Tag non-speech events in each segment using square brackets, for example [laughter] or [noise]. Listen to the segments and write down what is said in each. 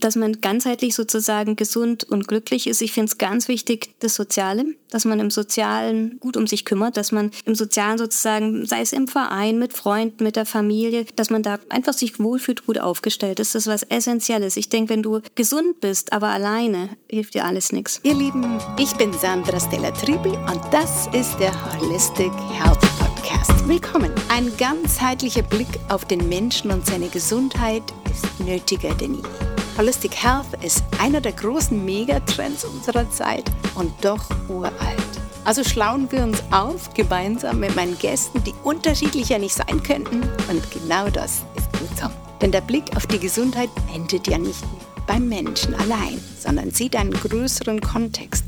dass man ganzheitlich sozusagen gesund und glücklich ist. Ich finde es ganz wichtig, das Soziale, dass man im Sozialen gut um sich kümmert, dass man im Sozialen sozusagen, sei es im Verein, mit Freunden, mit der Familie, dass man da einfach sich wohlfühlt, gut aufgestellt ist. Das ist was Essentielles. Ich denke, wenn du gesund bist, aber alleine, hilft dir alles nichts. Ihr Lieben, ich bin Sandra Stella Tribi und das ist der Holistic Health Podcast. Willkommen. Ein ganzheitlicher Blick auf den Menschen und seine Gesundheit ist nötiger denn je. Holistic Health ist einer der großen Megatrends unserer Zeit und doch uralt. Also schlauen wir uns auf, gemeinsam mit meinen Gästen, die unterschiedlicher nicht sein könnten. Und genau das ist gut so. Denn der Blick auf die Gesundheit endet ja nicht beim Menschen allein, sondern sieht einen größeren Kontext.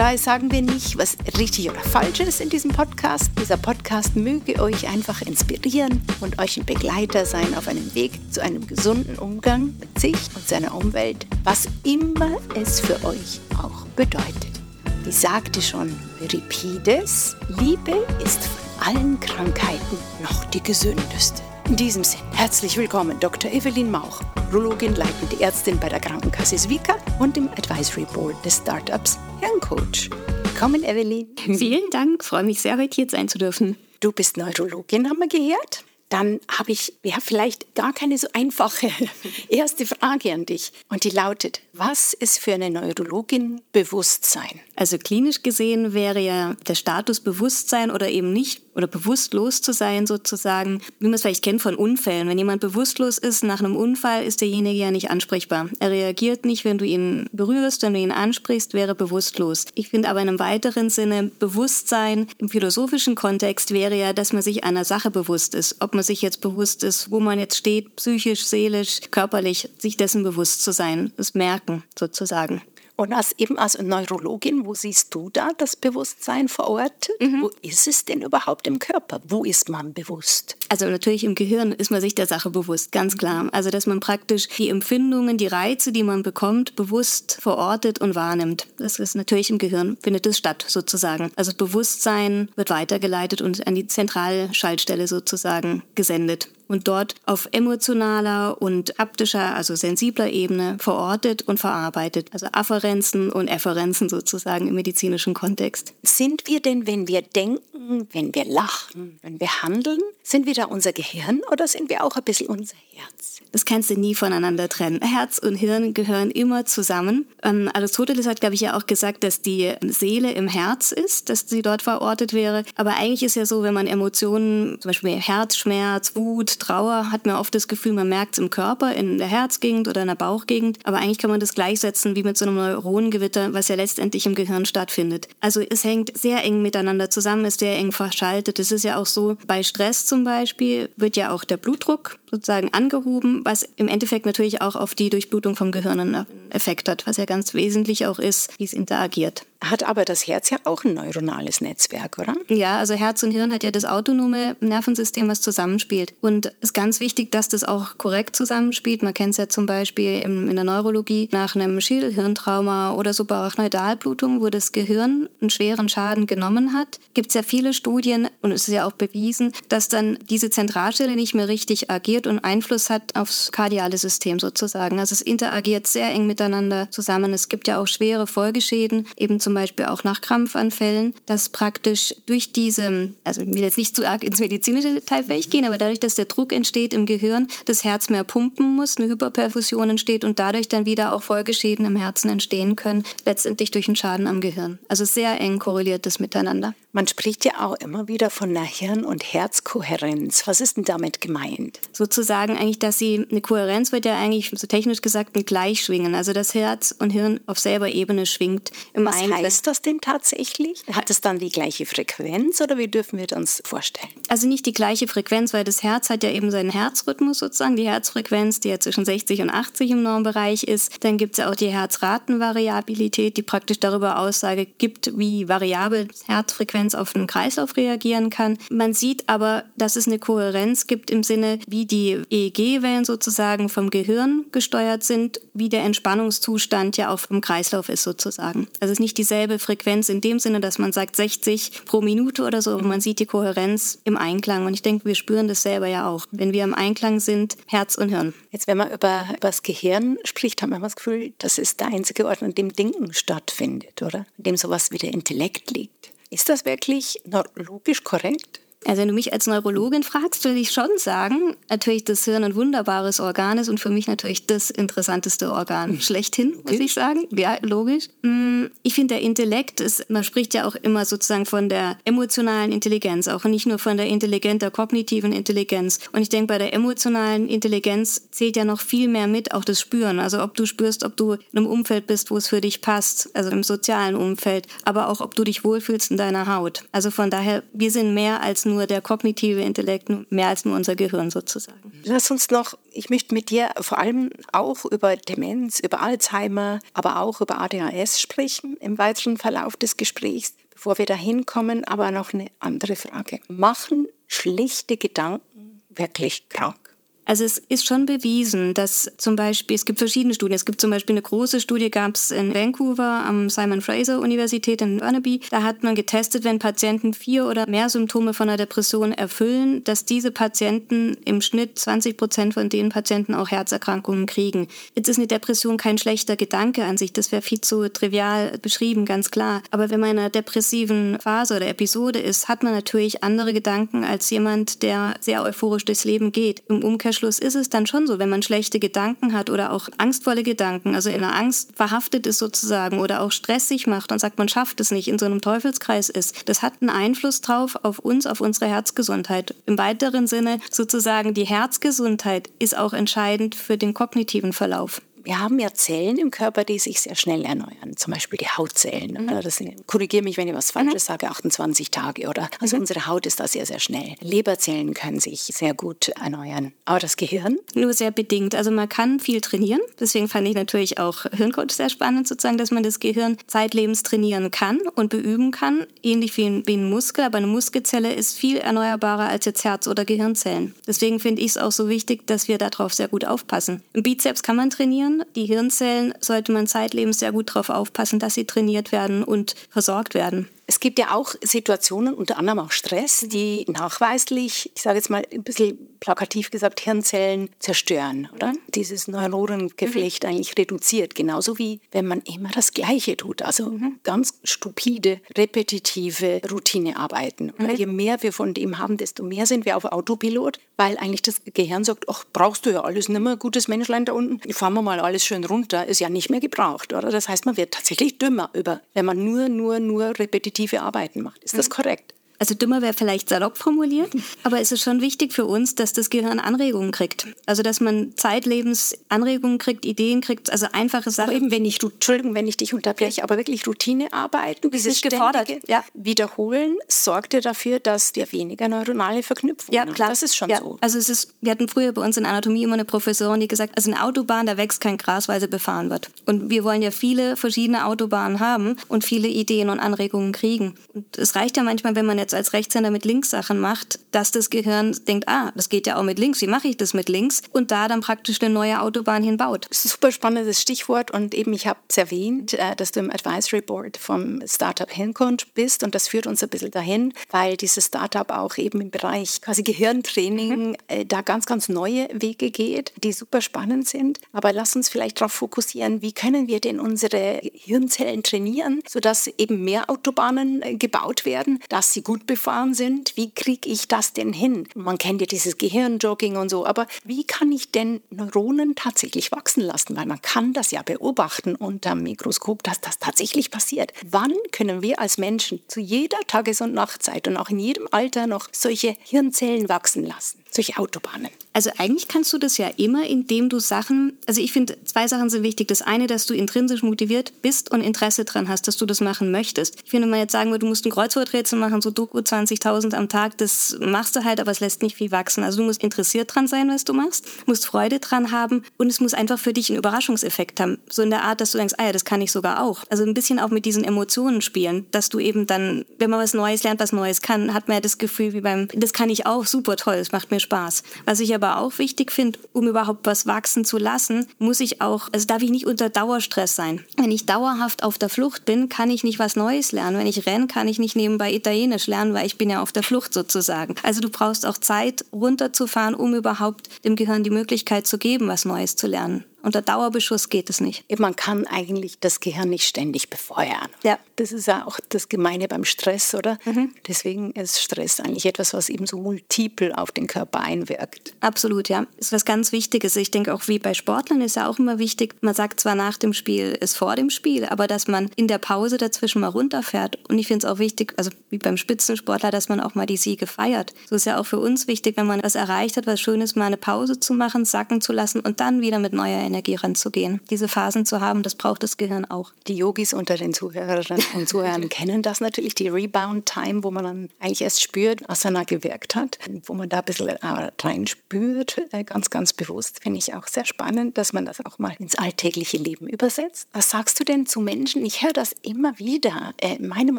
Daher sagen wir nicht, was richtig oder falsch ist in diesem Podcast. Dieser Podcast möge euch einfach inspirieren und euch ein Begleiter sein auf einem Weg zu einem gesunden Umgang mit sich und seiner Umwelt, was immer es für euch auch bedeutet. Wie sagte schon Euripides, Liebe ist von allen Krankheiten noch die gesündeste. In diesem Sinne, herzlich willkommen, Dr. Evelyn Mauch, Urologin, leitende Ärztin bei der Krankenkasse Svika und im Advisory Board des Startups Hirncoach. Willkommen, Evelyn. Vielen Dank, freue mich sehr, heute hier sein zu dürfen. Du bist Neurologin, haben wir gehört? Dann habe ich ja vielleicht gar keine so einfache [laughs] erste Frage an dich. Und die lautet, was ist für eine Neurologin Bewusstsein? Also klinisch gesehen wäre ja der Status Bewusstsein oder eben nicht oder bewusstlos zu sein sozusagen, wie man es vielleicht kennt von Unfällen. Wenn jemand bewusstlos ist nach einem Unfall, ist derjenige ja nicht ansprechbar. Er reagiert nicht, wenn du ihn berührst, wenn du ihn ansprichst, wäre bewusstlos. Ich finde aber in einem weiteren Sinne Bewusstsein im philosophischen Kontext wäre ja, dass man sich einer Sache bewusst ist. Ob man sich jetzt bewusst ist, wo man jetzt steht, psychisch, seelisch, körperlich, sich dessen bewusst zu sein, das Merken sozusagen. Und als eben als Neurologin, wo siehst du da das Bewusstsein verortet? Mhm. Wo ist es denn überhaupt im Körper? Wo ist man bewusst? Also natürlich im Gehirn ist man sich der Sache bewusst, ganz klar. Also dass man praktisch die Empfindungen, die Reize, die man bekommt, bewusst verortet und wahrnimmt. Das ist natürlich im Gehirn, findet es statt sozusagen. Also Bewusstsein wird weitergeleitet und an die Zentralschaltstelle sozusagen gesendet und dort auf emotionaler und haptischer, also sensibler Ebene verortet und verarbeitet. Also Afferenzen und Efferenzen sozusagen im medizinischen Kontext. Sind wir denn, wenn wir denken, wenn wir lachen, wenn wir handeln, sind wir da unser Gehirn oder sind wir auch ein bisschen unser Herz? Das kannst du nie voneinander trennen. Herz und Hirn gehören immer zusammen. Ähm, Aristoteles hat, glaube ich, ja auch gesagt, dass die Seele im Herz ist, dass sie dort verortet wäre. Aber eigentlich ist ja so, wenn man Emotionen, zum Beispiel Herzschmerz, Wut, Trauer, hat man oft das Gefühl, man merkt es im Körper, in der Herzgegend oder in der Bauchgegend. Aber eigentlich kann man das gleichsetzen wie mit so einem Neuronengewitter, was ja letztendlich im Gehirn stattfindet. Also es hängt sehr eng miteinander zusammen, ist sehr eng verschaltet. Es ist ja auch so, bei Stress zum Beispiel wird ja auch der Blutdruck sozusagen angehoben, was im Endeffekt natürlich auch auf die Durchblutung vom Gehirn einen Effekt hat, was ja ganz wesentlich auch ist, wie es interagiert. Hat aber das Herz ja auch ein neuronales Netzwerk, oder? Ja, also Herz und Hirn hat ja das autonome Nervensystem, was zusammenspielt. Und es ist ganz wichtig, dass das auch korrekt zusammenspielt. Man kennt es ja zum Beispiel in der Neurologie nach einem Schädelhirntrauma oder Subarachnoidalblutung, wo das Gehirn einen schweren Schaden genommen hat. Gibt es ja viele Studien und es ist ja auch bewiesen, dass dann diese Zentralstelle nicht mehr richtig agiert und Einfluss hat aufs kardiale System sozusagen. Also es interagiert sehr eng miteinander zusammen. Es gibt ja auch schwere Folgeschäden, eben zum zum Beispiel auch nach Krampfanfällen, dass praktisch durch diese, also ich will jetzt nicht zu arg ins medizinische Detail vielleicht gehen, aber dadurch, dass der Druck entsteht im Gehirn, das Herz mehr pumpen muss, eine Hyperperfusion entsteht und dadurch dann wieder auch Folgeschäden im Herzen entstehen können, letztendlich durch einen Schaden am Gehirn. Also sehr eng korreliert das miteinander. Man spricht ja auch immer wieder von einer Hirn- und Herzkohärenz. Was ist denn damit gemeint? Sozusagen eigentlich, dass sie, eine Kohärenz wird ja eigentlich so technisch gesagt mit Gleichschwingen. Also das Herz und Hirn auf selber Ebene schwingt. Im Was heißt das denn tatsächlich? Hat es dann die gleiche Frequenz oder wie dürfen wir uns vorstellen? Also nicht die gleiche Frequenz, weil das Herz hat ja eben seinen Herzrhythmus sozusagen, die Herzfrequenz, die ja zwischen 60 und 80 im Normbereich ist. Dann gibt es ja auch die Herzratenvariabilität, die praktisch darüber Aussage gibt, wie variabel Herzfrequenz Frequenz auf den Kreislauf reagieren kann. Man sieht aber, dass es eine Kohärenz gibt im Sinne, wie die EEG-Wellen sozusagen vom Gehirn gesteuert sind, wie der Entspannungszustand ja auch vom Kreislauf ist sozusagen. Also es ist nicht die dieselbe Frequenz in dem Sinne, dass man sagt 60 pro Minute oder so. Und man sieht die Kohärenz im Einklang. Und ich denke, wir spüren das selber ja auch, wenn wir im Einklang sind, Herz und Hirn. Jetzt, wenn man über, über das Gehirn spricht, hat man das Gefühl, das ist der einzige Ort, an dem Denken stattfindet, oder? In dem sowas wie der Intellekt liegt. Ist das wirklich logisch korrekt? Also wenn du mich als Neurologin fragst, würde ich schon sagen, natürlich das Hirn ein wunderbares Organ ist und für mich natürlich das interessanteste Organ hm. schlechthin, muss okay. ich sagen. Ja, logisch. Hm, ich finde, der Intellekt ist, man spricht ja auch immer sozusagen von der emotionalen Intelligenz, auch nicht nur von der Intelligenz, der kognitiven Intelligenz. Und ich denke, bei der emotionalen Intelligenz zählt ja noch viel mehr mit, auch das Spüren. Also ob du spürst, ob du in einem Umfeld bist, wo es für dich passt, also im sozialen Umfeld, aber auch ob du dich wohlfühlst in deiner Haut. Also von daher, wir sind mehr als nur der kognitive Intellekt, mehr als nur unser Gehirn sozusagen. Lass uns noch, ich möchte mit dir vor allem auch über Demenz, über Alzheimer, aber auch über ADHS sprechen im weiteren Verlauf des Gesprächs. Bevor wir dahin kommen, aber noch eine andere Frage. Machen schlichte Gedanken wirklich krank? Also es ist schon bewiesen, dass zum Beispiel, es gibt verschiedene Studien. Es gibt zum Beispiel eine große Studie, gab es in Vancouver am Simon Fraser Universität in Burnaby. Da hat man getestet, wenn Patienten vier oder mehr Symptome von einer Depression erfüllen, dass diese Patienten im Schnitt 20 Prozent von den Patienten auch Herzerkrankungen kriegen. Jetzt ist eine Depression kein schlechter Gedanke an sich. Das wäre viel zu trivial beschrieben, ganz klar. Aber wenn man in einer depressiven Phase oder Episode ist, hat man natürlich andere Gedanken als jemand, der sehr euphorisch durchs Leben geht. Im Umkehrschluss Umkehrschluss ist es dann schon so, wenn man schlechte Gedanken hat oder auch angstvolle Gedanken, also in der Angst verhaftet ist sozusagen oder auch stressig macht und sagt, man schafft es nicht, in so einem Teufelskreis ist, das hat einen Einfluss drauf auf uns, auf unsere Herzgesundheit. Im weiteren Sinne sozusagen die Herzgesundheit ist auch entscheidend für den kognitiven Verlauf wir haben ja Zellen im Körper, die sich sehr schnell erneuern. Zum Beispiel die Hautzellen. Mhm. Das korrigiere mich, wenn ich was Falsches mhm. sage, 28 Tage, oder? Also mhm. unsere Haut ist da sehr, sehr schnell. Leberzellen können sich sehr gut erneuern. Aber das Gehirn? Nur sehr bedingt. Also man kann viel trainieren. Deswegen fand ich natürlich auch Hirncoach sehr spannend, sozusagen, dass man das Gehirn zeitlebens trainieren kann und beüben kann. Ähnlich wie ein, wie ein Muskel. Aber eine Muskelzelle ist viel erneuerbarer als jetzt Herz- oder Gehirnzellen. Deswegen finde ich es auch so wichtig, dass wir darauf sehr gut aufpassen. Im Bizeps kann man trainieren. Die Hirnzellen sollte man zeitlebens sehr gut darauf aufpassen, dass sie trainiert werden und versorgt werden. Es gibt ja auch Situationen, unter anderem auch Stress, die nachweislich, ich sage jetzt mal ein bisschen plakativ gesagt, Hirnzellen zerstören, oder? Dieses Neuronengeflecht mhm. eigentlich reduziert, genauso wie wenn man immer das Gleiche tut, also mhm. ganz stupide, repetitive Routinearbeiten. Mhm. Je mehr wir von dem haben, desto mehr sind wir auf Autopilot, weil eigentlich das Gehirn sagt, ach, brauchst du ja alles nicht mehr, gutes Menschlein da unten, fahren wir mal alles schön runter, ist ja nicht mehr gebraucht, oder? Das heißt, man wird tatsächlich dümmer über, wenn man nur, nur, nur repetitiv repetitive Arbeiten macht. Ist das mhm. korrekt? Also dümmer wäre vielleicht salopp formuliert, [laughs] aber es ist schon wichtig für uns, dass das Gehirn Anregungen kriegt. Also dass man zeitlebens Anregungen kriegt, Ideen kriegt, also einfache Sachen. Aber eben wenn ich, Entschuldigung, wenn ich dich unterbreche, aber wirklich Routinearbeiten, dieses gefordert. Ja. Wiederholen sorgt ja dafür, dass wir weniger neuronale Verknüpfungen Ja, klar. Das ist schon ja. so. Also es ist, wir hatten früher bei uns in Anatomie immer eine Professorin, die gesagt, also eine Autobahn, da wächst kein Gras, weil sie befahren wird. Und wir wollen ja viele verschiedene Autobahnen haben und viele Ideen und Anregungen kriegen. Und es reicht ja manchmal, wenn man jetzt jetzt als Rechtshänder mit links Sachen macht, dass das Gehirn denkt, ah, das geht ja auch mit links, wie mache ich das mit links? Und da dann praktisch eine neue Autobahn hinbaut. Das ist ein super spannendes Stichwort und eben, ich habe es erwähnt, äh, dass du im Advisory Board vom Startup Hirnkund bist und das führt uns ein bisschen dahin, weil dieses Startup auch eben im Bereich quasi Gehirntraining mhm. Äh, da ganz, ganz neue Wege geht, die super spannend sind. Aber lass uns vielleicht darauf fokussieren, wie können wir denn unsere Hirnzellen trainieren, sodass eben mehr Autobahnen äh, gebaut werden, dass sie gut befahren sind. Wie kriege ich das denn hin? Man kennt ja dieses Gehirnjogging und so, aber wie kann ich denn Neuronen tatsächlich wachsen lassen? Weil man kann das ja beobachten unter dem Mikroskop, dass das tatsächlich passiert. Wann können wir als Menschen zu jeder Tages- und Nachtzeit und auch in jedem Alter noch solche Hirnzellen wachsen lassen? Solche Autobahnen? Also eigentlich kannst du das ja immer, indem du Sachen, also ich finde, zwei Sachen sind wichtig. Das eine, dass du intrinsisch motiviert bist und Interesse dran hast, dass du das machen möchtest. Ich finde, wenn man jetzt sagen würde, du musst ein Kreuzworträtsel machen, so gut 20.000 am Tag, das machst du halt, aber es lässt nicht viel wachsen. Also du musst interessiert dran sein, was du machst, musst Freude dran haben und es muss einfach für dich einen Überraschungseffekt haben. So in der Art, dass du denkst, ah ja, das kann ich sogar auch. Also ein bisschen auch mit diesen Emotionen spielen, dass du eben dann, wenn man was Neues lernt, was Neues kann, hat man ja das Gefühl wie beim, das kann ich auch, super toll, es macht mir Spaß. Was ich aber auch wichtig finde, um überhaupt was wachsen zu lassen, muss ich auch, also darf ich nicht unter Dauerstress sein. Wenn ich dauerhaft auf der Flucht bin, kann ich nicht was Neues lernen. Wenn ich renne, kann ich nicht nebenbei Italienisch lernen, weil ich bin ja auf der Flucht sozusagen. Also du brauchst auch Zeit, runterzufahren, um überhaupt dem Gehirn die Möglichkeit zu geben, was Neues zu lernen. Unter Dauerbeschuss geht es nicht. Man kann eigentlich das Gehirn nicht ständig befeuern. Ja. Das ist ja auch das Gemeine beim Stress, oder? Mhm. Deswegen ist Stress eigentlich etwas, was eben so multiple auf den Körper einwirkt. Absolut, ja. Ist was ganz Wichtiges. Ich denke auch wie bei Sportlern ist ja auch immer wichtig, man sagt zwar nach dem Spiel ist vor dem Spiel, aber dass man in der Pause dazwischen mal runterfährt. Und ich finde es auch wichtig, also wie beim Spitzensportler, dass man auch mal die Siege feiert. So ist ja auch für uns wichtig, wenn man was erreicht hat, was Schönes, mal eine Pause zu machen, sacken zu lassen und dann wieder mit neuer Energie ranzugehen. Diese Phasen zu haben, das braucht das Gehirn auch. Die Yogis unter den Zuhörerinnen und Zuhörern [laughs] kennen das natürlich, die Rebound-Time, wo man dann eigentlich erst spürt, was Asana gewirkt hat, wo man da ein bisschen äh, rein spürt, äh, ganz, ganz bewusst. Finde ich auch sehr spannend, dass man das auch mal ins alltägliche Leben übersetzt. Was sagst du denn zu Menschen? Ich höre das immer wieder äh, in meinem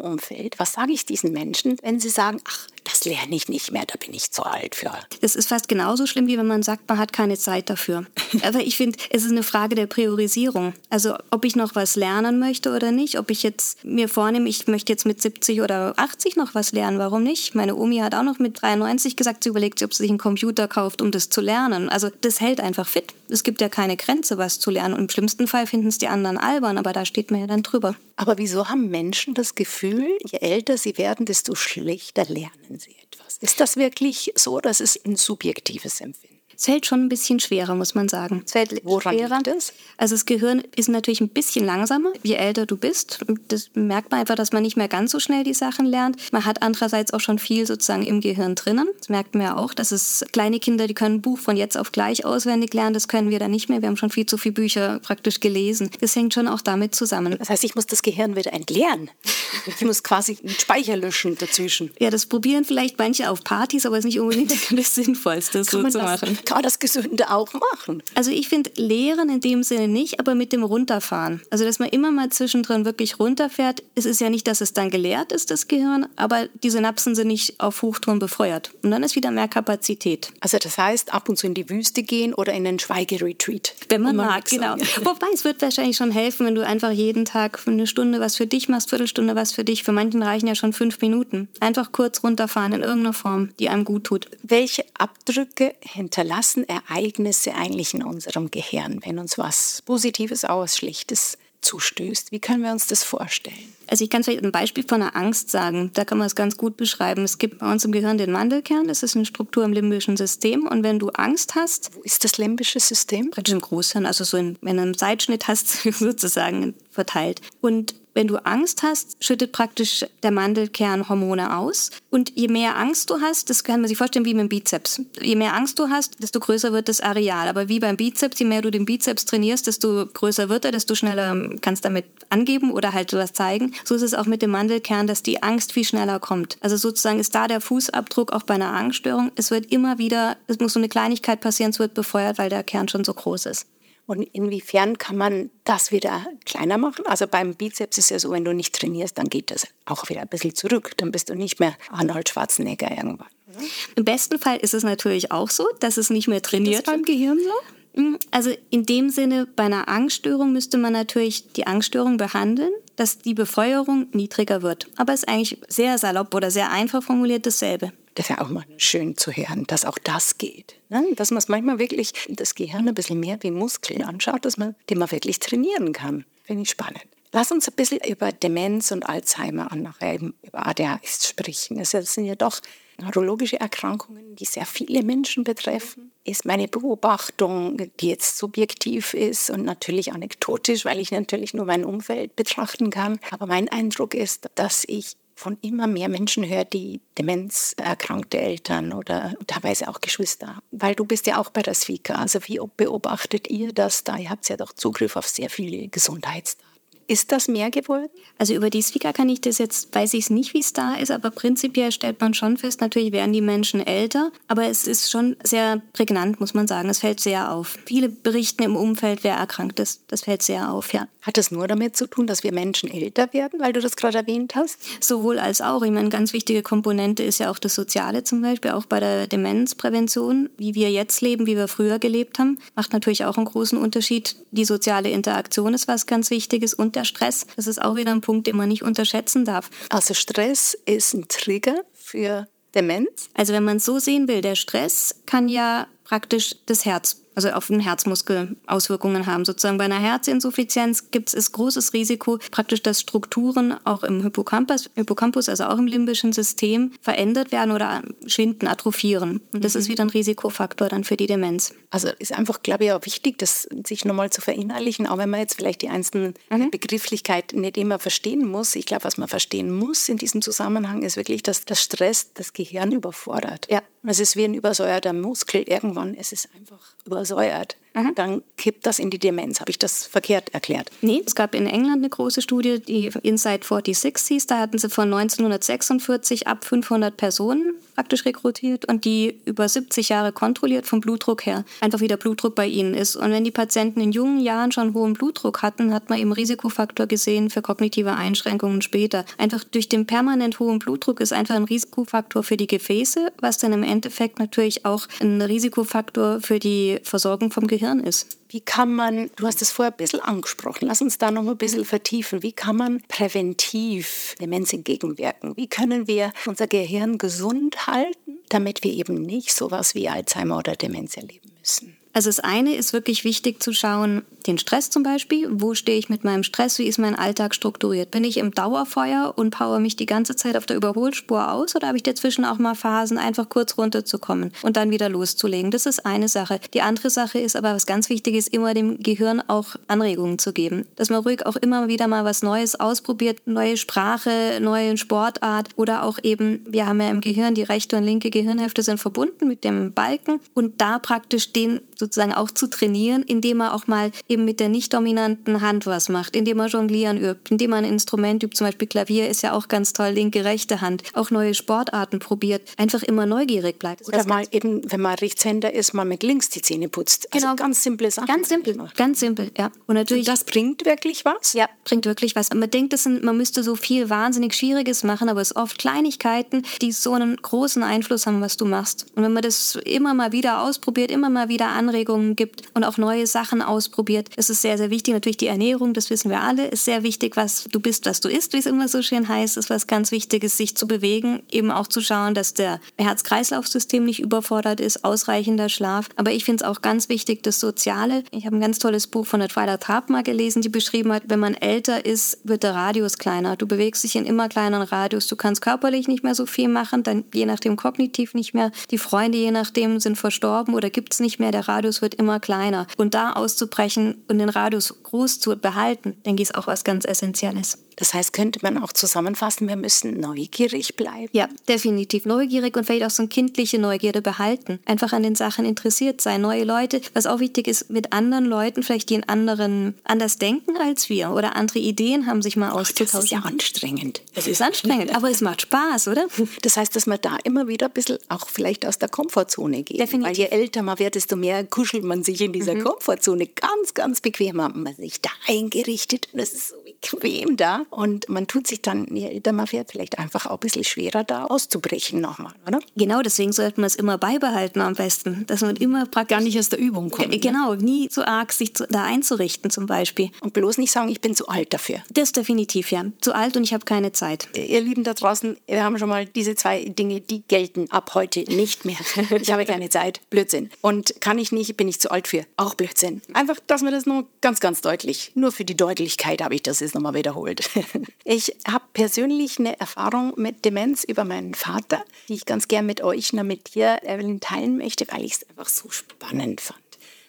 Umfeld. Was sage ich diesen Menschen, wenn sie sagen, ach, das lerne ich nicht mehr, da bin ich zu alt für. Es ist fast genauso schlimm, wie wenn man sagt, man hat keine Zeit dafür. [laughs] Aber ich finde, es ist eine Frage der Priorisierung. Also ob ich noch was lernen möchte oder nicht, ob ich jetzt mir vornehme, ich möchte jetzt mit 70 oder 80 noch was lernen, warum nicht? Meine Omi hat auch noch mit 93 gesagt, sie überlegt sich, ob sie sich einen Computer kauft, um das zu lernen. Also das hält einfach fit. Es gibt ja keine Grenze, was zu lernen. Und im schlimmsten Fall finden es die anderen albern, aber da steht man ja dann drüber. Aber wieso haben Menschen das Gefühl, je älter sie werden, desto schlechter lernen sie etwas? Ist das wirklich so, dass es ein subjektives Empfinden? Es fällt schon ein bisschen schwerer, muss man sagen. Es fällt Woran schwerer. Liegt das? Also das Gehirn ist natürlich ein bisschen langsamer, je älter du bist. Das merkt man einfach, dass man nicht mehr ganz so schnell die Sachen lernt. Man hat andererseits auch schon viel sozusagen im Gehirn drinnen. Das merkt man ja auch, dass es kleine Kinder, die können ein Buch von jetzt auf gleich auswendig lernen. Das können wir dann nicht mehr. Wir haben schon viel zu viele Bücher praktisch gelesen. Das hängt schon auch damit zusammen. Das heißt, ich muss das Gehirn wieder entleeren. [laughs] Ich muss quasi einen Speicher löschen dazwischen. Ja, das probieren vielleicht manche auf Partys, aber es ist nicht unbedingt [laughs] das Sinnvollste, das so zu machen kann das Gesunde auch machen. Also ich finde Lehren in dem Sinne nicht, aber mit dem Runterfahren. Also dass man immer mal zwischendrin wirklich runterfährt. Es ist ja nicht, dass es dann geleert ist, das Gehirn, aber die Synapsen sind nicht auf Hochtouren befeuert. Und dann ist wieder mehr Kapazität. Also das heißt, ab und zu in die Wüste gehen oder in einen Schweigeretreat. Wenn man, man mag, genau. [laughs] Wobei es wird wahrscheinlich schon helfen, wenn du einfach jeden Tag eine Stunde was für dich machst, Viertelstunde was für dich. Für manchen reichen ja schon fünf Minuten. Einfach kurz runterfahren in irgendeiner Form, die einem gut tut. Welche Abdrücke hinterlassen hinterlassen Ereignisse eigentlich in unserem Gehirn, wenn uns was Positives, Ausschlichtes zustößt? Wie können wir uns das vorstellen? Also ich kann vielleicht ein Beispiel von einer Angst sagen. Da kann man es ganz gut beschreiben. Es gibt bei uns im Gehirn den Mandelkern. Das ist eine Struktur im limbischen System. Und wenn du Angst hast... Wo ist das limbische System? Praktisch im Großhirn. Also so in, wenn du einen Seitschnitt hast, [laughs] sozusagen verteilt. Und wenn du Angst hast, schüttet praktisch der Mandelkern Hormone aus. Und je mehr Angst du hast, das kann man sich vorstellen wie mit dem Bizeps. Je mehr Angst du hast, desto größer wird das Areal. Aber wie beim Bizeps, je mehr du den Bizeps trainierst, desto größer wird er, desto schneller kannst du damit angeben oder halt sowas zeigen. So ist es auch mit dem Mandelkern, dass die Angst viel schneller kommt. Also sozusagen ist da der Fußabdruck auch bei einer Angststörung. Es wird immer wieder, es muss so eine Kleinigkeit passieren, es wird befeuert, weil der Kern schon so groß ist. Und inwiefern kann man das wieder kleiner machen? Also beim Bizeps ist ja so, wenn du nicht trainierst, dann geht das auch wieder ein bisschen zurück. Dann bist du nicht mehr Arnold Schwarzenegger irgendwann. Im besten Fall ist es natürlich auch so, dass es nicht mehr trainiert. Ist das beim Gehirn so? Hm, also in dem Sinne, bei einer Angststörung müsste man natürlich die Angststörung behandeln, dass die Befeuerung niedriger wird. Aber es ist eigentlich sehr salopp oder sehr einfach formuliert dasselbe. Das ja auch mal schön zu hören, dass auch das geht. Ne? Dass man es manchmal wirklich das Gehirn ein bisschen mehr wie Muskeln anschaut, dass man den man wirklich trainieren kann. Finde ich spannend. Lass uns ein bisschen über Demenz und Alzheimer und nachher eben über ADHS sprechen. Das sind ja doch neurologische Erkrankungen, die sehr viele Menschen betreffen. Ist meine Beobachtung, die jetzt subjektiv ist und natürlich anekdotisch, weil ich natürlich nur mein Umfeld betrachten kann. Aber mein Eindruck ist, dass ich von immer mehr Menschen höre, die demenzerkrankte Eltern oder teilweise auch Geschwister haben. Weil du bist ja auch bei der SWICA. Also wie beobachtet ihr das da? Ihr habt ja doch Zugriff auf sehr viele Gesundheitsdaten. Ist das mehr geworden? Also über die Svika kann ich das jetzt, weiß ich es nicht, wie es da ist, aber prinzipiell stellt man schon fest, natürlich werden die Menschen älter, aber es ist schon sehr prägnant, muss man sagen. Es fällt sehr auf. Viele berichten im Umfeld, wer erkrankt ist. Das fällt sehr auf, ja. Hat das nur damit zu tun, dass wir Menschen älter werden, weil du das gerade erwähnt hast? Sowohl als auch. Ich meine, ganz wichtige Komponente ist ja auch das Soziale zum Beispiel, auch bei der Demenzprävention. Wie wir jetzt leben, wie wir früher gelebt haben, macht natürlich auch einen großen Unterschied. Die soziale Interaktion ist was ganz Wichtiges und der Stress. Das ist auch wieder ein Punkt, den man nicht unterschätzen darf. Also Stress ist ein Trigger für Demenz? Also wenn man es so sehen will, der Stress kann ja praktisch das Herz also auf den Herzmuskel Auswirkungen haben. Sozusagen bei einer Herzinsuffizienz gibt es großes Risiko, praktisch, dass Strukturen auch im Hippocampus, Hippocampus, also auch im limbischen System, verändert werden oder schwinden, atrophieren. Und das mhm. ist wieder ein Risikofaktor dann für die Demenz. Also ist einfach, glaube ich, auch wichtig, das sich nochmal zu verinnerlichen, auch wenn man jetzt vielleicht die einzelnen mhm. Begrifflichkeit nicht immer verstehen muss. Ich glaube, was man verstehen muss in diesem Zusammenhang ist wirklich, dass das Stress das Gehirn überfordert. Ja. Es ist wie ein übersäuerter Muskel. Irgendwann ist es einfach übersäuert. Mhm. Dann kippt das in die Demenz. Habe ich das verkehrt erklärt? Nee, es gab in England eine große Studie, die Inside 46 hieß. Da hatten sie von 1946 ab 500 Personen praktisch rekrutiert und die über 70 Jahre kontrolliert vom Blutdruck her. Einfach wie der Blutdruck bei ihnen ist. Und wenn die Patienten in jungen Jahren schon hohen Blutdruck hatten, hat man eben Risikofaktor gesehen für kognitive Einschränkungen später. Einfach durch den permanent hohen Blutdruck ist einfach ein Risikofaktor für die Gefäße, was dann im Endeffekt natürlich auch ein Risikofaktor für die Versorgung vom Gehirn Gehirn ist. Wie kann man, du hast es vorher ein bisschen angesprochen, lass uns da noch ein bisschen vertiefen. Wie kann man präventiv Demenz entgegenwirken? Wie können wir unser Gehirn gesund halten, damit wir eben nicht sowas wie Alzheimer oder Demenz erleben müssen? Also das eine ist wirklich wichtig zu schauen, den Stress zum Beispiel, wo stehe ich mit meinem Stress, wie ist mein Alltag strukturiert? Bin ich im Dauerfeuer und power mich die ganze Zeit auf der Überholspur aus oder habe ich dazwischen auch mal Phasen, einfach kurz runterzukommen und dann wieder loszulegen? Das ist eine Sache. Die andere Sache ist aber, was ganz wichtig ist, immer dem Gehirn auch Anregungen zu geben. Dass man ruhig auch immer wieder mal was Neues ausprobiert, neue Sprache, neue Sportart oder auch eben, wir haben ja im Gehirn, die rechte und linke Gehirnhälfte sind verbunden mit dem Balken und da praktisch den sozusagen auch zu trainieren, indem man auch mal eben mit der nicht dominanten Hand was macht, indem man Jonglieren übt, indem man ein Instrument übt, zum Beispiel Klavier ist ja auch ganz toll, linke, rechte Hand, auch neue Sportarten probiert, einfach immer neugierig bleibt. Oder mal eben, wenn man Rechtshänder ist, mal mit links die Zähne putzt. Also genau. ganz simple Sachen. Ganz simpel, ganz simpel, ja. Und natürlich. Und das bringt wirklich was? Ja, bringt wirklich was. Man denkt, sind, man müsste so viel wahnsinnig Schwieriges machen, aber es sind oft Kleinigkeiten, die so einen großen Einfluss haben, was du machst. Und wenn man das immer mal wieder ausprobiert, immer mal wieder Anregungen gibt und auch neue Sachen ausprobiert, ist es sehr, sehr wichtig. Natürlich die Ernährung, das wissen wir alle, ist sehr wichtig, was du bist, was du isst, wie es immer so schön heißt, ist was ganz Wichtiges, sich zu bewegen, eben auch zu schauen, dass der Herz-Kreislauf-System nicht überfordert ist, ausreichender Schlaf. Aber ich finde es auch ganz wichtig, das Soziale. Ich habe ein ganz tolles Buch von der Twilight Harp gelesen, die beschrieben hat, wenn man älter ist, wird der Radius kleiner. Du bewegst dich in immer kleineren Radius. Du kannst körperlich nicht mehr so viel machen, dann je nachdem kognitiv nicht mehr. Die Freunde je nachdem sind verstorben oder gibt es nicht mehr. Der Radius wird immer kleiner. Und da auszubrechen und den Radius groß zu behalten, denke ich, ist auch was ganz Essentielles. Das heißt, könnte man auch zusammenfassen, wir müssen neugierig bleiben. Ja, definitiv neugierig und vielleicht auch so eine kindliche Neugierde behalten. Einfach an den Sachen interessiert sein. Neue Leute, was auch wichtig ist, mit anderen Leuten, vielleicht die in anderen anders denken als wir oder andere Ideen haben, sich mal auszutauschen. Das ist ja anstrengend. Es ist anstrengend, aber es macht Spaß, oder? [laughs] Das heißt, dass man da immer wieder ein bisschen auch vielleicht aus der Komfortzone geht. Definitiv. Weil je älter man wird, desto mehr kuschelt man sich in dieser mhm. Komfortzone. Ganz, ganz bequem hat man sich da eingerichtet und es ist so bequem da. Und man tut sich dann, je älter man wird, vielleicht einfach auch ein bisschen schwerer da auszubrechen nochmal, oder? Genau, deswegen sollte man es immer beibehalten am besten. Dass man immer praktisch... Gar nicht aus der Übung kommt. Ne? Genau, nie zu arg sich zu, da einzurichten zum Beispiel. Und bloß nicht sagen, ich bin zu alt dafür. Das definitiv, ja. Zu alt und ich habe keine Zeit. Ihr Lieben da draußen, wir haben schon mal diese zwei Dinge, die gelten ab heute nicht mehr. [laughs] Ich habe keine Zeit. Blödsinn. Und kann ich nicht, bin ich zu alt für. Auch Blödsinn. Einfach, dass wir das nur ganz, ganz deutlich, nur für die Deutlichkeit habe ich das jetzt nochmal wiederholt. Ich habe persönlich eine Erfahrung mit Demenz über meinen Vater, die ich ganz gern mit euch, na, mit dir, Evelyn, teilen möchte, weil ich es einfach so spannend fand.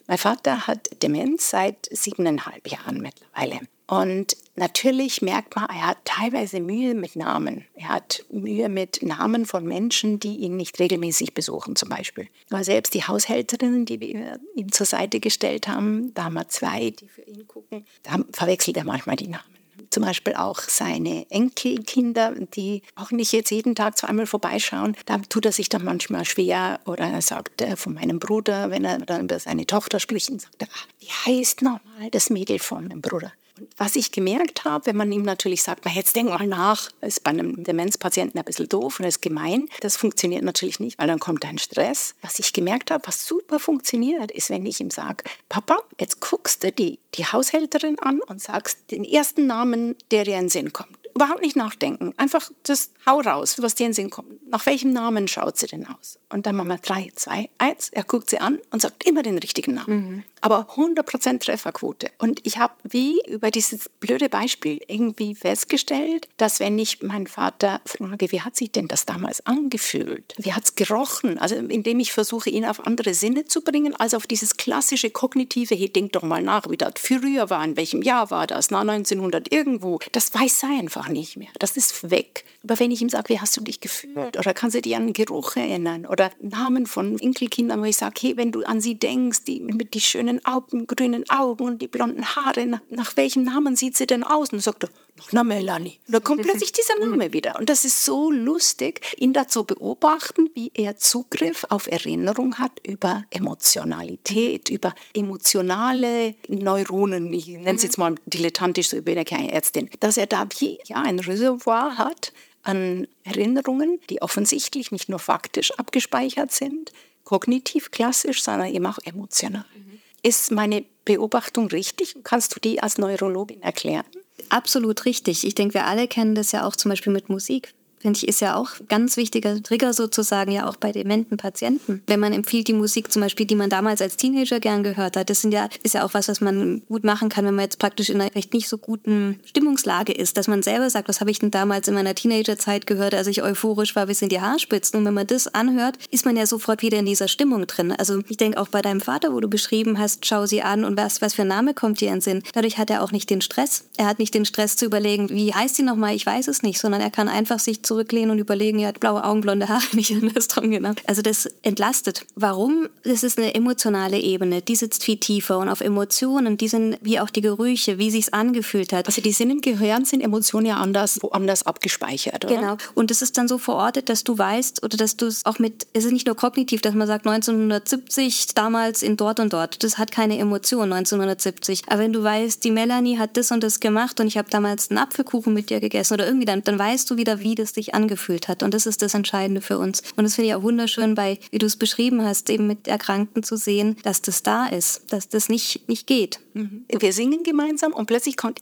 Mein Vater hat Demenz seit siebeneinhalb Jahren mittlerweile. Und natürlich merkt man, er hat teilweise Mühe mit Namen. Er hat Mühe mit Namen von Menschen, die ihn nicht regelmäßig besuchen, zum Beispiel. Aber selbst die Haushälterinnen, die wir ihm zur Seite gestellt haben, da haben wir zwei, die für ihn gucken, da verwechselt er manchmal die Namen zum Beispiel auch seine Enkelkinder, die auch nicht jetzt jeden Tag zweimal vorbeischauen. Da tut er sich dann manchmal schwer oder er sagt äh, von meinem Bruder, wenn er dann über seine Tochter spricht, sagt er, ach, wie heißt nochmal das Mädel von meinem Bruder? Und was ich gemerkt habe, wenn man ihm natürlich sagt, jetzt denk mal nach, ist bei einem Demenzpatienten ein bisschen doof und ist gemein. Das funktioniert natürlich nicht, weil dann kommt ein Stress. Was ich gemerkt habe, was super funktioniert, ist, wenn ich ihm sage, Papa, jetzt guckst du die, die Haushälterin an und sagst den ersten Namen, der dir in den Sinn kommt überhaupt nicht nachdenken. Einfach das hau raus, was dir in Sinn kommt. Nach welchem Namen schaut sie denn aus? Und dann machen wir drei, zwei, eins. Er guckt sie an und sagt immer den richtigen Namen. Mhm. Aber 100% Trefferquote. Und ich habe wie über dieses blöde Beispiel irgendwie festgestellt, dass wenn ich meinen Vater frage, wie hat sich denn das damals angefühlt? Wie hat es gerochen? Also indem ich versuche, ihn auf andere Sinne zu bringen, als auf dieses klassische kognitive, hey, denk doch mal nach, wie das früher war, in welchem Jahr war das, na 1900 irgendwo. Das weiß er einfach nicht mehr. Das ist weg. Aber wenn ich ihm sage, wie hast du dich gefühlt? Oder kannst du dich an Geruch erinnern? Oder Namen von Enkelkindern, wo ich sage, hey, wenn du an sie denkst, die mit die schönen Augen, grünen Augen und die blonden Haare, nach, nach welchem Namen sieht sie denn aus? Und sagt er, einer Melanie. Da kommt [laughs] plötzlich dieser Name wieder. Und das ist so lustig, ihn dazu beobachten, wie er Zugriff auf Erinnerung hat über Emotionalität, über emotionale Neuronen. Ich nenne es jetzt mal dilettantisch, so ich bin ja keine Ärztin. Dass er da wie ja, ein Reservoir hat an Erinnerungen, die offensichtlich nicht nur faktisch abgespeichert sind, kognitiv klassisch, sondern eben auch emotional. Mhm. Ist meine Beobachtung richtig? Kannst du die als Neurologin erklären? Absolut richtig. Ich denke, wir alle kennen das ja auch zum Beispiel mit Musik finde ich, ist ja auch ganz wichtiger Trigger sozusagen ja auch bei dementen Patienten. Wenn man empfiehlt, die Musik zum Beispiel, die man damals als Teenager gern gehört hat, das sind ja, ist ja auch was, was man gut machen kann, wenn man jetzt praktisch in einer vielleicht nicht so guten Stimmungslage ist, dass man selber sagt, was habe ich denn damals in meiner Teenagerzeit gehört, als ich euphorisch war bis in die Haarspitzen. Und wenn man das anhört, ist man ja sofort wieder in dieser Stimmung drin. Also ich denke auch bei deinem Vater, wo du beschrieben hast, schau sie an und was, was für ein Name kommt dir in Sinn. Dadurch hat er auch nicht den Stress. Er hat nicht den Stress zu überlegen, wie heißt sie nochmal, ich weiß es nicht, sondern er kann einfach sich zu zurücklehnen und überlegen, ja, blaue Augen, blonde Haare, [laughs] nicht andersrum, genau. Also das entlastet. Warum? Das ist eine emotionale Ebene, die sitzt viel tiefer und auf Emotionen, die sind wie auch die Gerüche, wie sich's angefühlt hat. Also die sind im Gehirn, sind Emotionen ja anders, woanders abgespeichert, oder? Genau. Und das ist dann so verortet, dass du weißt oder dass du es auch mit, es ist nicht nur kognitiv, dass man sagt 1970 damals in dort und dort. Das hat keine Emotion 1970. Aber wenn du weißt, die Melanie hat das und das gemacht und ich habe damals einen Apfelkuchen mit dir gegessen oder irgendwie dann, dann weißt du wieder, wie das dich angefühlt angefühlt hat. Und das ist das Entscheidende für uns. Und das finde ich auch wunderschön, bei, wie du es beschrieben hast, eben mit Erkrankten zu sehen, dass das da ist, dass das nicht, nicht geht. Mhm. Wir singen gemeinsam und plötzlich kommt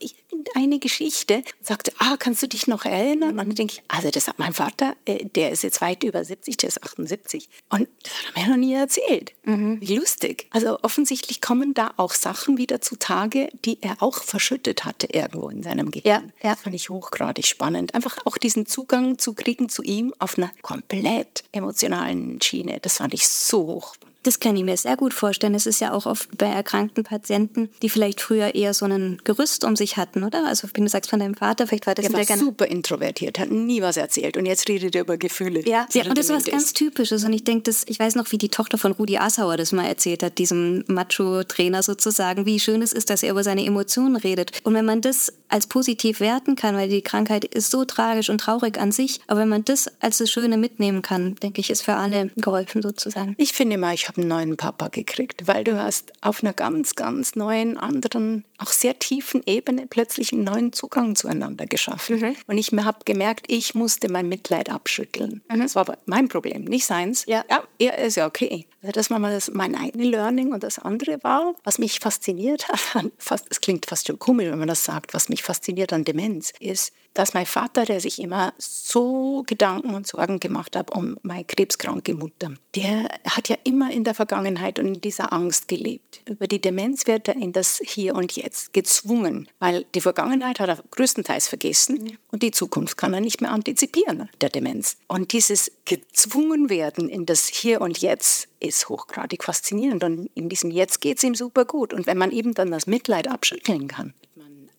eine Geschichte und sagte, ah, kannst du dich noch erinnern? Und dann denke ich, also das hat mein Vater, äh, der ist jetzt weit über 70, der ist 78. Und das hat er mir noch nie erzählt. Mhm. Wie lustig. Also offensichtlich kommen da auch Sachen wieder zutage, die er auch verschüttet hatte irgendwo in seinem Gehirn. Ja, ja. Das fand ich hochgradig spannend. Einfach auch diesen Zugang zu kriegen zu ihm auf einer komplett emotionalen Schiene. Das fand ich so hochspannend. Das kann ich mir sehr gut vorstellen. Es ist ja auch oft bei erkrankten Patienten, die vielleicht früher eher so ein Gerüst um sich hatten, oder? Also wenn du sagst von deinem Vater, vielleicht war das der war super introvertiert, hat nie was erzählt und jetzt redet er über Gefühle. Ja, ja und das ist was ganz Typisches und ich denke, ich weiß noch, wie die Tochter von Rudi Assauer das mal erzählt hat, diesem Macho-Trainer sozusagen, wie schön es ist, dass er über seine Emotionen redet. Und wenn man das als positiv werten kann, weil die Krankheit ist so tragisch und traurig an sich, aber wenn man das als das Schöne mitnehmen kann, denke ich, ist für alle geholfen sozusagen. Ich finde mal, ich habe einen neuen Papa gekriegt, weil du hast auf einer ganz, ganz neuen, anderen, auch sehr tiefen Ebene plötzlich einen neuen Zugang zueinander geschaffen. Mhm. Und ich habe gemerkt, ich musste mein Mitleid abschütteln. Mhm. Das war aber mein Problem, nicht seins. Ja, ja er ist ja okay. Also das war mal das, mein eigenes Learning und das andere war, was mich fasziniert hat, [laughs] fast, es klingt fast schon komisch, wenn man das sagt, was mich fasziniert an Demenz, ist, dass mein Vater, der sich immer so Gedanken und Sorgen gemacht hat um meine krebskranke Mutter, der hat ja immer in der Vergangenheit und in dieser Angst gelebt. Über die Demenz wird er in das Hier und Jetzt gezwungen, weil die Vergangenheit hat er größtenteils vergessen und die Zukunft kann er nicht mehr antizipieren, der Demenz. Und dieses gezwungen werden in das Hier und Jetzt ist hochgradig faszinierend und in diesem Jetzt geht es ihm super gut. Und wenn man eben dann das Mitleid abschütteln kann,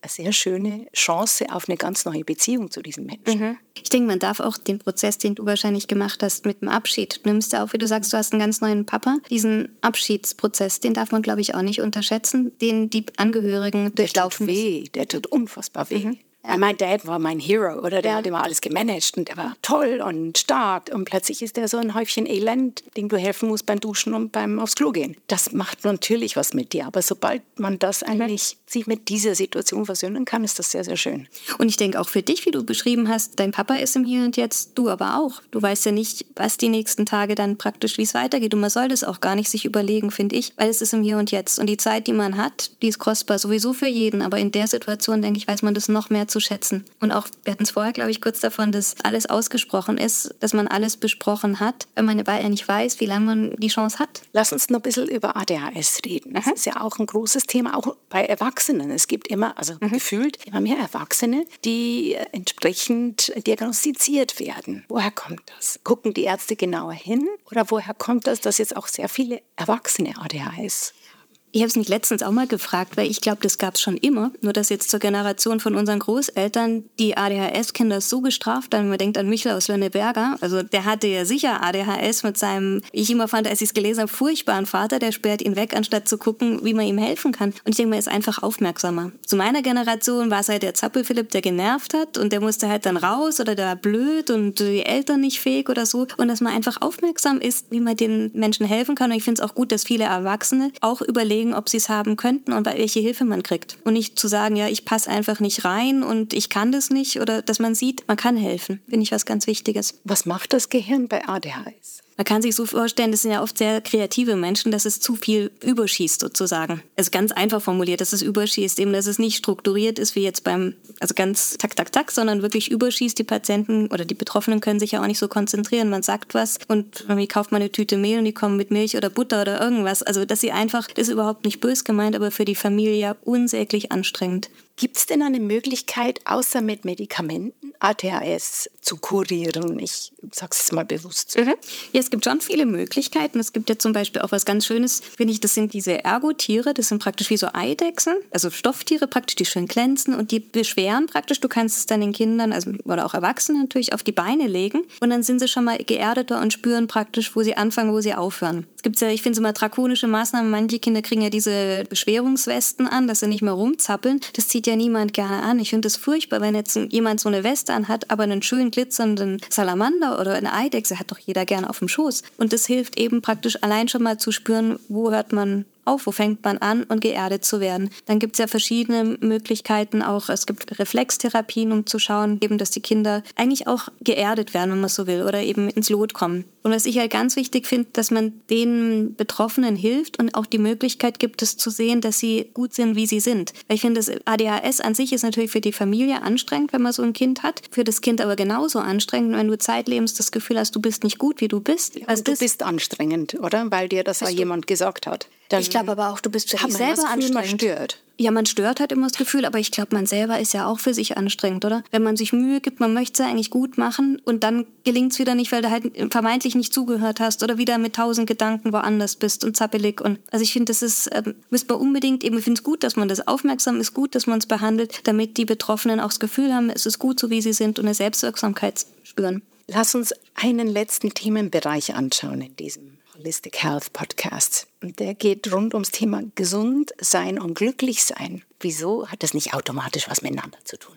sehr schöne Chance auf eine ganz neue Beziehung zu diesem Menschen. Mhm. Ich denke, man darf auch den Prozess, den du wahrscheinlich gemacht hast mit dem Abschied, du nimmst ja auch, wie du sagst, du hast einen ganz neuen Papa. Diesen Abschiedsprozess, den darf man, glaube ich, auch nicht unterschätzen, den die Angehörigen durchlaufen. Der tut weh, der tut unfassbar weh. Mhm. Ja. Mein Dad war mein Hero, oder? Der hat immer alles gemanagt und er war toll und stark. Und plötzlich ist er so ein Häufchen Elend, dem du helfen musst beim Duschen und beim aufs Klo gehen. Das macht natürlich was mit dir. Aber sobald man das eigentlich sich mit dieser Situation versöhnen kann, ist das sehr, sehr schön. Und ich denke auch für dich, wie du beschrieben hast, dein Papa ist im Hier und Jetzt, du aber auch. Du weißt ja nicht, was die nächsten Tage dann praktisch, wie es weitergeht. Und man soll das auch gar nicht sich überlegen, finde ich, weil es ist im Hier und Jetzt. Und die Zeit, die man hat, die ist kostbar sowieso für jeden. Aber in der Situation, denke ich, weiß man das noch mehr zu schätzen. Und auch, wir hatten es vorher, glaube ich, kurz davon, dass alles ausgesprochen ist, dass man alles besprochen hat, wenn man ja nicht weiß, wie lange man die Chance hat. Lass uns noch ein bisschen über ADHS reden. Das ist ja auch ein großes Thema, auch bei Erwachsenen. Es gibt immer, also mhm. gefühlt, immer mehr Erwachsene, die entsprechend diagnostiziert werden. Woher kommt das? Gucken die Ärzte genauer hin? Oder woher kommt das, dass jetzt auch sehr viele Erwachsene ADHS ich habe es mich letztens auch mal gefragt, weil ich glaube, das gab es schon immer. Nur dass jetzt zur Generation von unseren Großeltern die ADHS-Kinder so gestraft haben. Man denkt an Michel aus Lönneberger. Also der hatte ja sicher ADHS mit seinem, ich immer fand, als ich es gelesen habe, furchtbaren Vater. Der sperrt ihn weg, anstatt zu gucken, wie man ihm helfen kann. Und ich denke, man ist einfach aufmerksamer. Zu meiner Generation war es halt der Zappelphilipp, der genervt hat und der musste halt dann raus oder der war blöd und die Eltern nicht fähig oder so. Und dass man einfach aufmerksam ist, wie man den Menschen helfen kann. Und ich finde es auch gut, dass viele Erwachsene auch überlegen, überlegen, ob sie es haben könnten und welche Hilfe man kriegt. Und nicht zu sagen, ja, ich passe einfach nicht rein und ich kann das nicht oder dass man sieht, man kann helfen. Finde ich was ganz Wichtiges. Was macht das Gehirn bei ADHS? Man kann sich so vorstellen, das sind ja oft sehr kreative Menschen, dass es zu viel überschießt sozusagen. Also ganz einfach formuliert, dass es überschießt, eben, dass es nicht strukturiert ist wie jetzt beim, also ganz tak, tak, tak, sondern wirklich überschießt. Die Patienten oder die Betroffenen können sich ja auch nicht so konzentrieren. Man sagt was und irgendwie kauft man eine Tüte Mehl und die kommen mit Milch oder Butter oder irgendwas. Also, dass sie einfach, das ist überhaupt nicht bös gemeint, aber für die Familie unsäglich anstrengend. Gibt es denn eine Möglichkeit, außer mit Medikamenten ATHS zu kurieren? Ich sage es mal bewusst. Mhm. Ja, es gibt schon viele Möglichkeiten. Es gibt ja zum Beispiel auch was ganz Schönes, finde ich, das sind diese Ergotiere, das sind praktisch wie so Eidechsen, also Stofftiere praktisch, die schön glänzen und die beschweren praktisch. Du kannst es dann den Kindern also, oder auch Erwachsenen natürlich auf die Beine legen und dann sind sie schon mal geerdeter und spüren praktisch, wo sie anfangen, wo sie aufhören. Es gibt ja, ich finde es immer drakonische Maßnahmen. Manche Kinder kriegen ja diese Beschwerungswesten an, dass sie nicht mehr rumzappeln. Das zieht ja niemand gerne an. Ich finde es furchtbar, wenn jetzt jemand so eine Weste anhat, aber einen schön glitzernden Salamander oder eine Eidechse hat doch jeder gerne auf dem Schoß. Und das hilft eben praktisch allein schon mal zu spüren, wo hört man auf, wo fängt man an und geerdet zu werden. Dann gibt es ja verschiedene Möglichkeiten auch. Es gibt Reflextherapien, um zu schauen, eben, dass die Kinder eigentlich auch geerdet werden, wenn man so will, oder eben ins Lot kommen. Und was ich halt ganz wichtig finde, dass man den Betroffenen hilft und auch die Möglichkeit gibt, es zu sehen, dass sie gut sind, wie sie sind. Weil ich finde, das ADHS an sich ist natürlich für die Familie anstrengend, wenn man so ein Kind hat. Für das Kind aber genauso anstrengend, wenn du zeitlebens das Gefühl hast, du bist nicht gut, wie du bist. Ja, also du bist anstrengend, oder? Weil dir das jemand gesagt hat. Dann ich glaube aber auch, du bist für dich selber anstrengend. stört. Ja, man stört halt immer das Gefühl, aber ich glaube, man selber ist ja auch für sich anstrengend, oder? Wenn man sich Mühe gibt, man möchte es ja eigentlich gut machen und dann gelingt es wieder nicht, weil du halt vermeintlich nicht zugehört hast oder wieder mit tausend Gedanken woanders bist und zappelig. Und also ich finde, das ist, äh, müsste man unbedingt eben, ich finde es gut, dass man das aufmerksam ist, gut, dass man es behandelt, damit die Betroffenen auch das Gefühl haben, es ist gut, so wie sie sind und eine Selbstwirksamkeit spüren. Lass uns einen letzten Themenbereich anschauen in diesem Holistic Health Podcast. Und der geht rund ums Thema gesund sein und glücklich sein. Wieso hat das nicht automatisch was miteinander zu tun?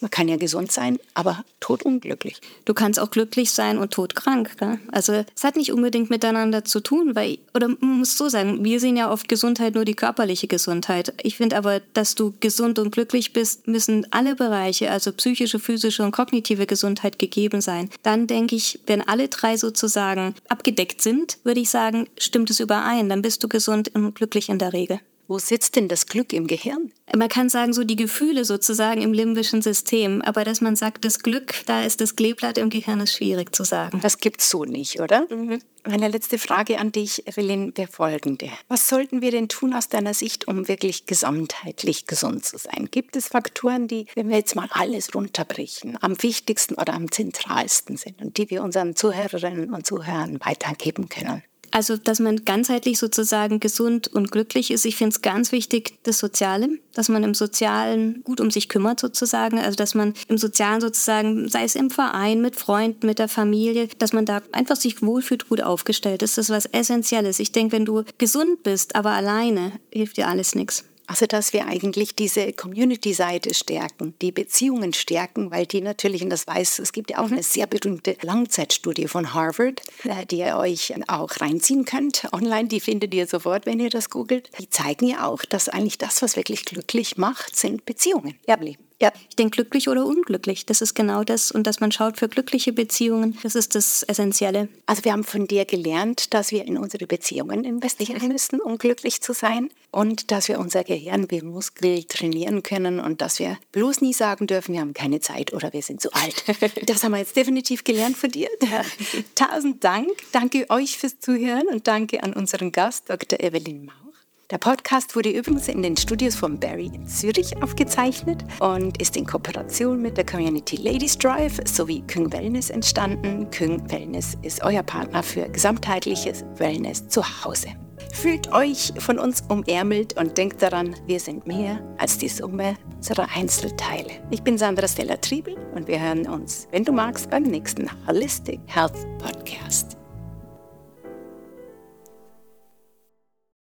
Man kann ja gesund sein, aber todunglücklich. Du kannst auch glücklich sein und todkrank. Gell? Also es hat nicht unbedingt miteinander zu tun, weil, oder man muss so sagen, wir sehen ja oft Gesundheit nur die körperliche Gesundheit. Ich finde aber, dass du gesund und glücklich bist, müssen alle Bereiche, also psychische, physische und kognitive Gesundheit gegeben sein. Dann denke ich, wenn alle drei sozusagen abgedeckt sind, würde ich sagen, stimmt es überein. Dann bist du gesund und glücklich in der Regel. Wo sitzt denn das Glück im Gehirn? Man kann sagen, so die Gefühle sozusagen im limbischen System. Aber dass man sagt, das Glück, da ist das Kleeblatt im Gehirn, ist schwierig zu sagen. Das gibt's so nicht, oder? Mhm. Meine letzte Frage an dich, Evelyn, wäre folgende. Was sollten wir denn tun aus deiner Sicht, um wirklich gesamtheitlich gesund zu sein? Gibt es Faktoren, die, wenn wir jetzt mal alles runterbrechen, am wichtigsten oder am zentralsten sind und die wir unseren Zuhörerinnen und Zuhörern weitergeben können? Also, dass man ganzheitlich sozusagen gesund und glücklich ist. Ich finde es ganz wichtig, das Soziale, dass man im Sozialen gut um sich kümmert sozusagen. Also, dass man im Sozialen sozusagen, sei es im Verein, mit Freunden, mit der Familie, dass man da einfach sich wohlfühlt, gut aufgestellt ist. Das ist was Essentielles. Ich denke, wenn du gesund bist, aber alleine, hilft dir alles nichts. Also, dass wir eigentlich diese Community-Seite stärken, die Beziehungen stärken, weil die natürlich, und das weiß, es gibt ja auch eine sehr berühmte Langzeitstudie von Harvard, äh, die ihr euch auch reinziehen könnt online, die findet ihr sofort, wenn ihr das googelt. Die zeigen ja auch, dass eigentlich das, was wirklich glücklich macht, sind Beziehungen. Ja, ja, ich denke glücklich oder unglücklich. Das ist genau das. Und dass man schaut für glückliche Beziehungen, das ist das Essentielle. Also wir haben von dir gelernt, dass wir in unsere Beziehungen investieren müssen, um glücklich zu sein. Und dass wir unser Gehirn wie Muskel trainieren können und dass wir bloß nie sagen dürfen, wir haben keine Zeit oder wir sind zu alt. [laughs] Das haben wir jetzt definitiv gelernt von dir. Tausend Dank. Danke euch fürs Zuhören und danke an unseren Gast, Dr. Evelyn Mau. Der Podcast wurde übrigens in den Studios von Barry in Zürich aufgezeichnet und ist in Kooperation mit der Community Ladies Drive sowie Küng Wellness entstanden. Küng Wellness ist euer Partner für gesamtheitliches Wellness zu Hause. Fühlt euch von uns umärmelt und denkt daran, wir sind mehr als die Summe unserer Einzelteile. Ich bin Sandra Stella Triebel und wir hören uns, wenn du magst, beim nächsten Holistic Health Podcast.